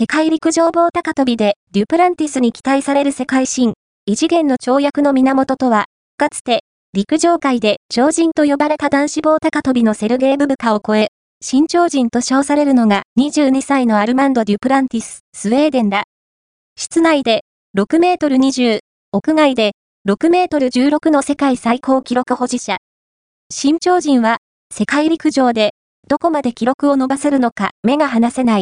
世界陸上棒高跳びでデュプランティスに期待される世界新、異次元の跳躍の源とは、かつて、陸上界で超人と呼ばれた男子棒高跳びのセルゲイブブカを超え、新超人と称されるのが22歳のアルマンド・デュプランティス、スウェーデンだ。室内で6メートル20、屋外で6メートル16の世界最高記録保持者。新超人は世界陸上でどこまで記録を伸ばせるのか目が離せない。